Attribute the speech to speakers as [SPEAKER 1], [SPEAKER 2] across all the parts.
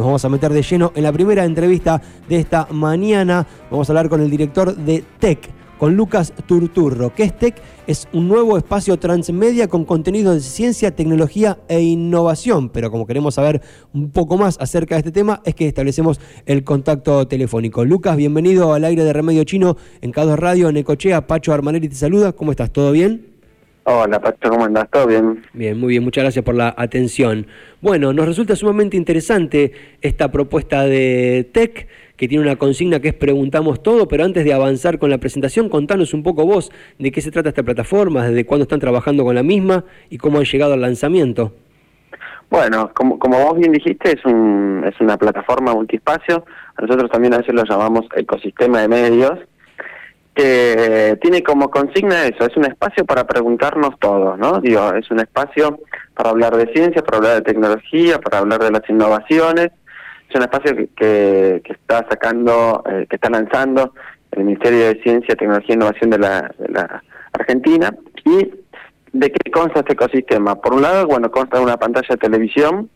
[SPEAKER 1] nos vamos a meter de lleno en la primera entrevista de esta mañana. Vamos a hablar con el director de TEC con Lucas Turturro. ¿Qué es TEC? Es un nuevo espacio transmedia con contenido de ciencia, tecnología e innovación. Pero como queremos saber un poco más acerca de este tema, es que establecemos el contacto telefónico. Lucas, bienvenido al aire de Remedio Chino en Cados Radio, en Ecochea. Pacho Armanelli te saluda. ¿Cómo estás? ¿Todo bien?
[SPEAKER 2] Hola Pacho, ¿cómo andás? ¿Todo bien?
[SPEAKER 1] Bien, muy bien, muchas gracias por la atención. Bueno, nos resulta sumamente interesante esta propuesta de TEC que tiene una consigna que es preguntamos todo, pero antes de avanzar con la presentación, contanos un poco vos de qué se trata esta plataforma, desde cuándo están trabajando con la misma y cómo han llegado al lanzamiento.
[SPEAKER 2] Bueno, como, como vos bien dijiste, es, un, es una plataforma multiespacio, nosotros también a veces lo llamamos ecosistema de medios, que tiene como consigna eso, es un espacio para preguntarnos todo, ¿no? Digo, es un espacio para hablar de ciencia, para hablar de tecnología, para hablar de las innovaciones, es un espacio que, está sacando, eh, que está lanzando el Ministerio de Ciencia, Tecnología e Innovación de la, de la Argentina. ¿Y de qué consta este ecosistema? Por un lado, bueno, consta de una pantalla de televisión,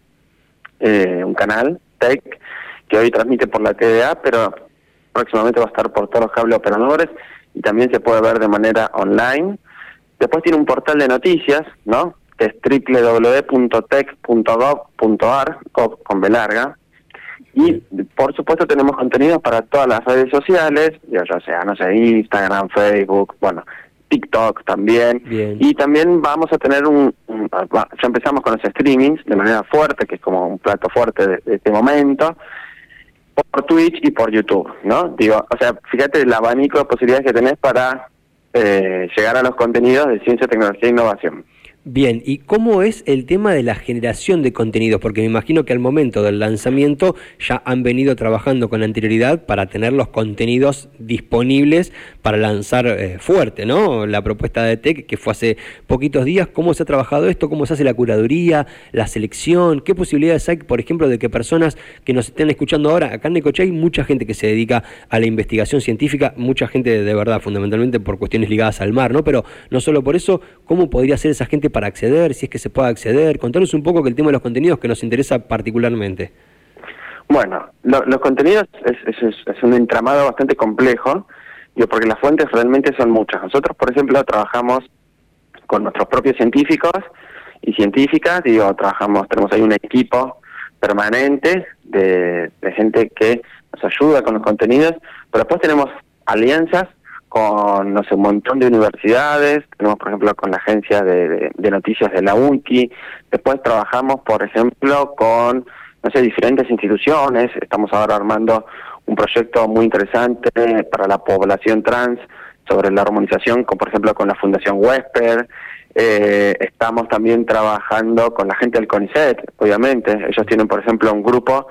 [SPEAKER 2] eh, un canal, TEC, que hoy transmite por la TDA, pero próximamente va a estar por todos los cables operadores y también se puede ver de manera online. Después tiene un portal de noticias, ¿no? Que es www.tech.gov.ar, con B larga, y por supuesto tenemos contenidos para todas las redes sociales, ya sea, no sé, Instagram, Facebook, bueno, TikTok también. Y también vamos a tener un, ya empezamos con los streamings de manera fuerte, que es como un plato fuerte de, este momento, por Twitch y por YouTube, ¿no? Digo, o sea, fíjate el abanico de posibilidades que tenés para eh, llegar a los contenidos de ciencia, tecnología e innovación.
[SPEAKER 1] Bien, ¿y cómo es el tema de la generación de contenidos? Porque me imagino que al momento del lanzamiento ya han venido trabajando con anterioridad para tener los contenidos disponibles para lanzar eh, fuerte, ¿no? La propuesta de TEC que fue hace poquitos días, ¿cómo se ha trabajado esto? ¿Cómo se hace la curaduría, la selección? ¿Qué posibilidades hay, por ejemplo, de que personas que nos estén escuchando ahora, acá en Necoche hay mucha gente que se dedica a la investigación científica, mucha gente de verdad, fundamentalmente por cuestiones ligadas al mar, ¿no? Pero no solo por eso, ¿cómo podría ser esa gente para acceder, si es que se puede acceder. Contanos un poco que el tema de los contenidos que nos interesa particularmente.
[SPEAKER 2] Bueno, los contenidos es, es, un entramado bastante complejo, porque las fuentes realmente son muchas. Nosotros, por ejemplo, trabajamos con nuestros propios científicos y científicas, digo, trabajamos, tenemos ahí un equipo permanente de gente que nos ayuda con los contenidos, pero después tenemos alianzas con, no sé, un montón de universidades, tenemos por ejemplo con la agencia de, noticias de la UNCI, después trabajamos por ejemplo con, no sé, diferentes instituciones, estamos ahora armando un proyecto muy interesante para la población trans sobre la armonización, con, por ejemplo con la Fundación Wesper, eh, estamos también trabajando con la gente del CONICET, obviamente, ellos tienen por ejemplo un grupo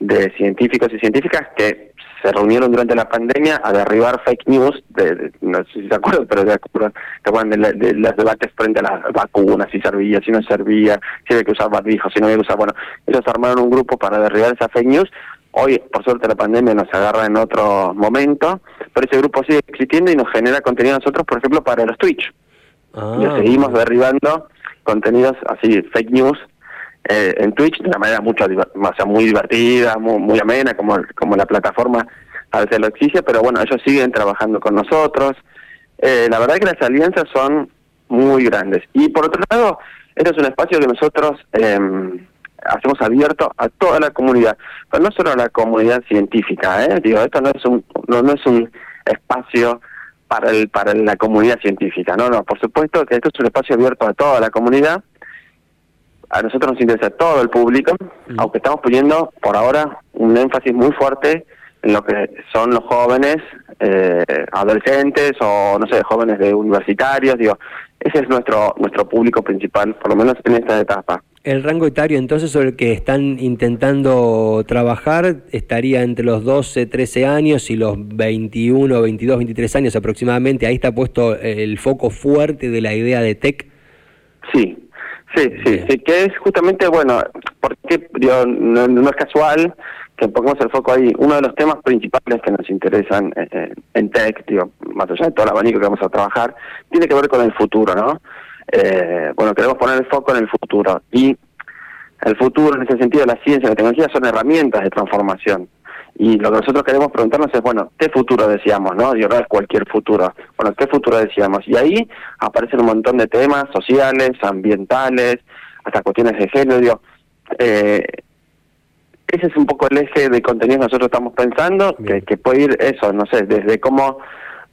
[SPEAKER 2] de científicos y científicas que se reunieron durante la pandemia a derribar fake news, de, no sé si se acuerdan, pero de, de, los debates frente a las vacunas, si servía, si no servía, si había que usar barbijo, si no había que usar, bueno, ellos armaron un grupo para derribar esa fake news, hoy por suerte la pandemia nos agarra en otro momento, pero ese grupo sigue existiendo y nos genera contenido a nosotros, por ejemplo, para los Twitch. Ah, y seguimos derribando contenidos así, fake news, eh, en Twitch de una manera mucho o muy divertida, muy, muy amena, como, como la plataforma a veces lo exige, pero bueno, ellos siguen trabajando con nosotros. Eh, la verdad es que las alianzas son muy grandes. Y por otro lado, este es un espacio que nosotros eh, hacemos abierto a toda la comunidad, pero no solo a la comunidad científica, ¿eh? Digo, esto no es un, no, no es un espacio para, el, para la comunidad científica, no, no, por supuesto que esto es un espacio abierto a toda la comunidad a nosotros nos interesa todo el público, aunque estamos poniendo por ahora un énfasis muy fuerte en lo que son los jóvenes, eh, adolescentes o no sé, jóvenes de universitarios, digo, ese es nuestro nuestro público principal, por lo menos en esta etapa.
[SPEAKER 1] El rango etario entonces sobre el que están intentando trabajar estaría entre los 12, 13 años y los 21, 22, 23 años aproximadamente. Ahí está puesto el foco fuerte de la idea de TEC.
[SPEAKER 2] Sí, Sí, sí, sí, que es justamente, bueno, porque digo, no, es casual que pongamos el foco ahí. Uno de los temas principales que nos interesan eh, eh, en Tech, digo, más allá de todo el abanico que vamos a trabajar, tiene que ver con el futuro, ¿no? Eh, bueno, queremos poner el foco en el futuro. Y el futuro en ese sentido, la ciencia y la tecnología son herramientas de transformación. Y lo que nosotros queremos preguntarnos es, bueno, ¿qué futuro decíamos, no? Y no es cualquier futuro. Bueno, ¿qué futuro decíamos? Y ahí aparecen un montón de temas sociales, ambientales, hasta cuestiones de género. Eh, ese es un poco el eje de contenido que nosotros estamos pensando, que, que, puede ir eso, no sé, desde cómo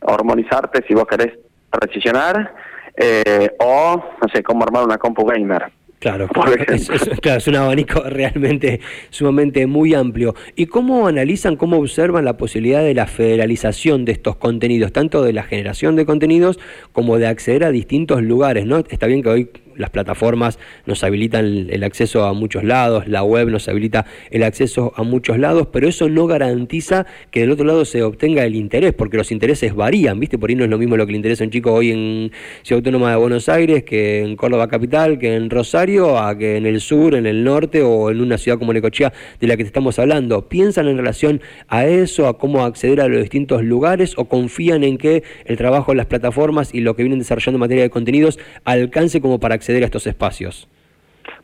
[SPEAKER 2] hormonizarte si vos querés precisionar, eh, o, no sé, cómo armar una compu gamer.
[SPEAKER 1] Claro, es, claro, es un abanico realmente sumamente muy amplio. ¿Y cómo analizan, cómo observan la posibilidad de la federalización de estos contenidos, tanto de la generación de contenidos como de acceder a distintos lugares? ¿no? Está bien que hoy las plataformas nos habilitan el, acceso a muchos lados, la web nos habilita el acceso a muchos lados, pero eso no garantiza que del otro lado se obtenga el interés, porque los intereses varían, ¿viste? Por ahí no es lo mismo lo que le interesa a un chico hoy en Ciudad Autónoma de Buenos Aires que en Córdoba Capital, que en Rosario, a que en el sur, en el norte o en una ciudad como Necochea de la que te estamos hablando. ¿Piensan en relación a eso, a cómo acceder a los distintos lugares o confían en que el trabajo en las plataformas y lo que vienen desarrollando en materia de contenidos alcance como para acceder a estos espacios?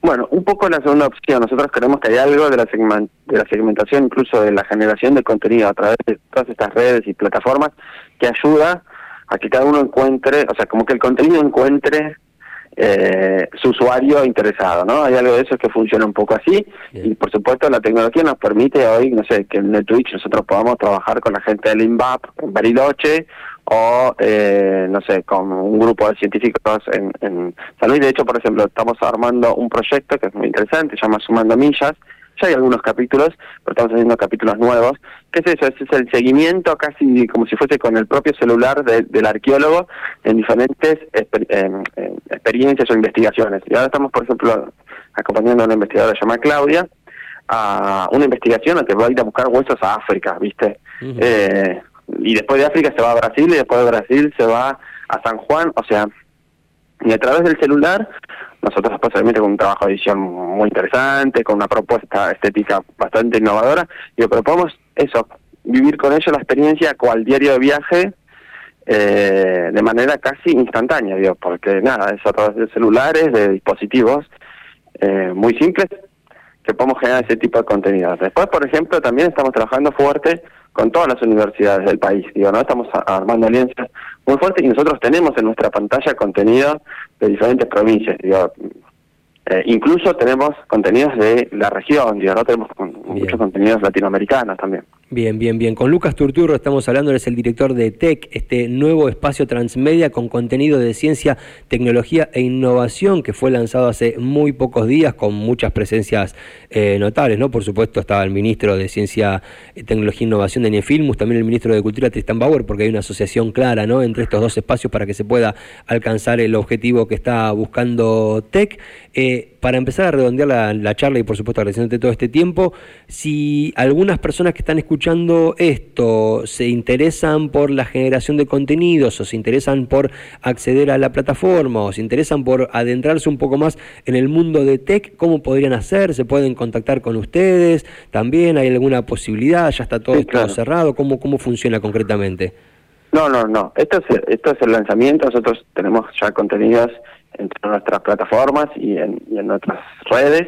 [SPEAKER 2] Bueno, un poco la segunda opción. Nosotros creemos que hay algo de la, de la segmentación, incluso de la generación de contenido a través de todas estas redes y plataformas, que ayuda a que cada uno encuentre, o sea, como que el contenido encuentre eh, su usuario interesado, ¿no? Hay algo de eso que funciona un poco así y por supuesto la tecnología nos permite hoy, no sé, que en el Twitch nosotros podamos trabajar con la gente del INVAP en Bariloche o, eh, no sé, con un grupo de científicos en, en San Luis. De hecho, por ejemplo, estamos armando un proyecto que es muy interesante, se llama Sumando Millas. Ya hay algunos capítulos, pero estamos haciendo capítulos nuevos. ¿Qué es eso? es el seguimiento casi como si fuese con el propio celular del arqueólogo en diferentes experiencias o investigaciones. Y ahora estamos, por ejemplo, acompañando a una investigadora llamada Claudia, a una investigación a que va a ir a buscar huesos a África, ¿viste? eh, y después de África se va a Brasil y después de Brasil se va a San Juan, o sea, y a través del celular, nosotros después obviamente con un trabajo de edición muy interesante, con una propuesta estética bastante innovadora, y proponemos eso, vivir con ellos la experiencia cual diario de viaje eh, de manera casi instantánea, digo, porque nada, es a través de celulares, de dispositivos eh, muy simples, que podemos generar ese tipo de contenidos. Después, por ejemplo, también estamos trabajando fuerte con todas las universidades del país. Digo, ¿no? Estamos armando alianzas muy fuertes y nosotros tenemos en nuestra pantalla contenido de diferentes provincias. Digo, eh, incluso tenemos contenidos de la región, digo, ¿no? tenemos muchos contenidos latinoamericanos también.
[SPEAKER 1] Bien, bien, bien. Con Lucas Turturro estamos hablando, es el director de TEC, este nuevo espacio transmedia con contenido de ciencia, tecnología e innovación que fue lanzado hace muy pocos días con muchas presencias eh, notables, ¿no? Por supuesto estaba el ministro de Ciencia, eh, Tecnología e Innovación de Nefilmus, también el ministro de Cultura Tristan Bauer, porque hay una asociación clara, ¿no? Entre estos dos espacios para que se pueda alcanzar el objetivo que está buscando TEC. Eh, para empezar a redondear la, la charla y por supuesto agradeciéndote todo este tiempo, si algunas personas que están escuchando escuchando esto se interesan por la generación de contenidos o se interesan por acceder a la plataforma o se interesan por adentrarse un poco más en el mundo de tech, ¿cómo podrían hacer? ¿Se pueden contactar con ustedes? ¿También hay alguna posibilidad? ¿Ya está todo, cerrado? ¿Cómo, ¿Cómo funciona concretamente?
[SPEAKER 2] No, no, no. Esto es, esto es el lanzamiento. Nosotros tenemos ya contenidos entre nuestras plataformas y en, y en nuestras redes.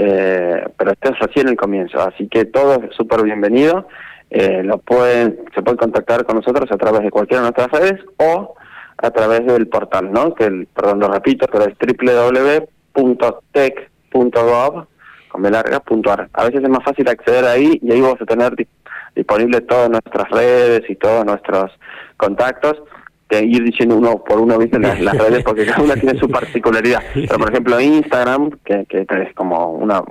[SPEAKER 2] Eh, pero este es recién el comienzo, así que todo es súper bienvenido. Eh, lo pueden, se pueden contactar con nosotros a través de cualquiera de nuestras redes o a través del portal, ¿no? Que el, perdón, lo repito, pero es www.tech.gov A veces es más fácil acceder ahí y ahí vamos a tener disponible todas nuestras redes y todos nuestros contactos que ir diciendo uno por uno, ¿viste? Las, las redes, porque cada una tiene su particularidad. Pero, por ejemplo, Instagram, que, que es como una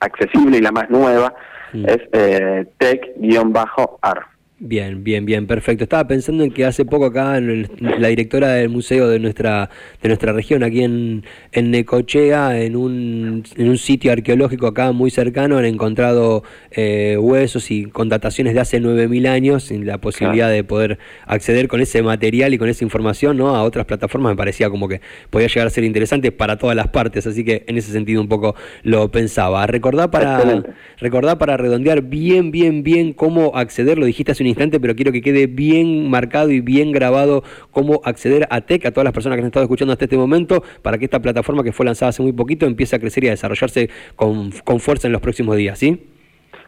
[SPEAKER 2] accesible y la más nueva, es eh, tech-ar.
[SPEAKER 1] Bien, bien, bien, perfecto. Estaba pensando en que hace poco acá en la directora del museo de nuestra de nuestra región, aquí en, en Necochea, en un, en un sitio arqueológico acá muy cercano, han encontrado eh, huesos y con dataciones de hace 9.000 años, sin la posibilidad de poder acceder con ese material y con esa información ¿no? a otras plataformas, me parecía como que podía llegar a ser interesante para todas las partes, así que en ese sentido un poco lo pensaba. Recordá para, recordá para redondear bien, bien, bien cómo acceder, lo dijiste hace instante, pero quiero que quede bien marcado y bien grabado cómo acceder a TEC, a todas las personas que han estado escuchando hasta este momento, para que esta plataforma que fue lanzada hace muy poquito empiece a crecer y a desarrollarse con, con fuerza en los próximos días, ¿sí?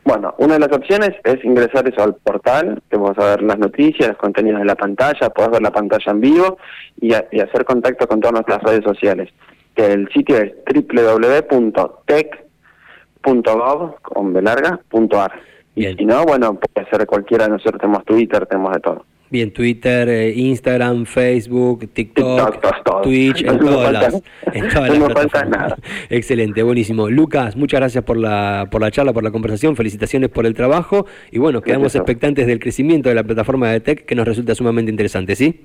[SPEAKER 2] Bueno, una de las opciones es ingresar eso al portal, que vamos a ver las noticias, los contenidos de la pantalla, podés ver la pantalla en vivo y, hacer contacto con todas nuestras redes sociales. El sitio es www.tech.gov.ar. Y si no, bueno, puede ser cualquiera de nosotros, tenemos Twitter, tenemos de todo.
[SPEAKER 1] Bien, Twitter, eh, Instagram, Facebook, TikTok, Twitch, en, todas las, en todas no falta nada. Excelente, buenísimo. Lucas, muchas gracias por la, por la charla, por la conversación, felicitaciones por el trabajo y bueno, quedamos expectantes del crecimiento de la plataforma de Tech que nos resulta sumamente interesante, ¿sí?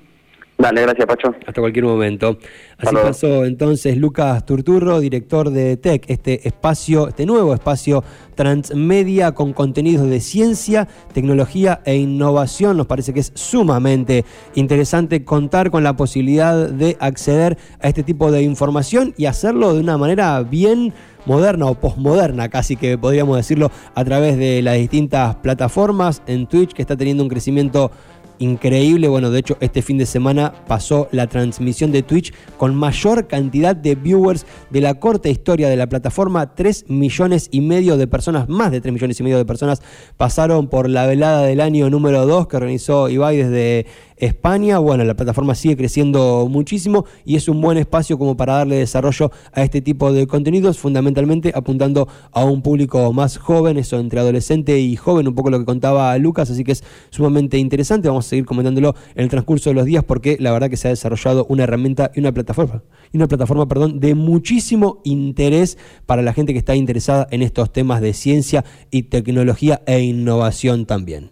[SPEAKER 2] Dale, gracias, Pacho.
[SPEAKER 1] Hasta cualquier momento. Así pasó entonces Lucas Turturro, director de TEC, este espacio, este nuevo espacio transmedia con contenidos de ciencia, tecnología e innovación. Nos parece que es sumamente interesante contar con la posibilidad de acceder a este tipo de información y hacerlo de una manera bien moderna o postmoderna, casi que podríamos decirlo, a través de las distintas plataformas en Twitch, que está teniendo un crecimiento increíble. Bueno, de hecho, este fin de semana pasó la transmisión de Twitch con mayor cantidad de viewers de la corta historia de la plataforma. 3 millones y medio de personas, más de 3 millones y medio de personas, pasaron por la velada del año número 2 que organizó Ibai desde España. Bueno, la plataforma sigue creciendo muchísimo y es un buen espacio como para darle desarrollo a este tipo de contenidos, fundamentalmente apuntando a un público más joven, eso entre adolescente y joven, un poco lo que contaba Lucas, así que es sumamente interesante. Vamos a seguir comentándolo en el transcurso de los días porque la verdad que se ha desarrollado una herramienta y una plataforma, y una plataforma, perdón, de muchísimo interés para la gente que está interesada en estos temas ciencia y tecnología e innovación también.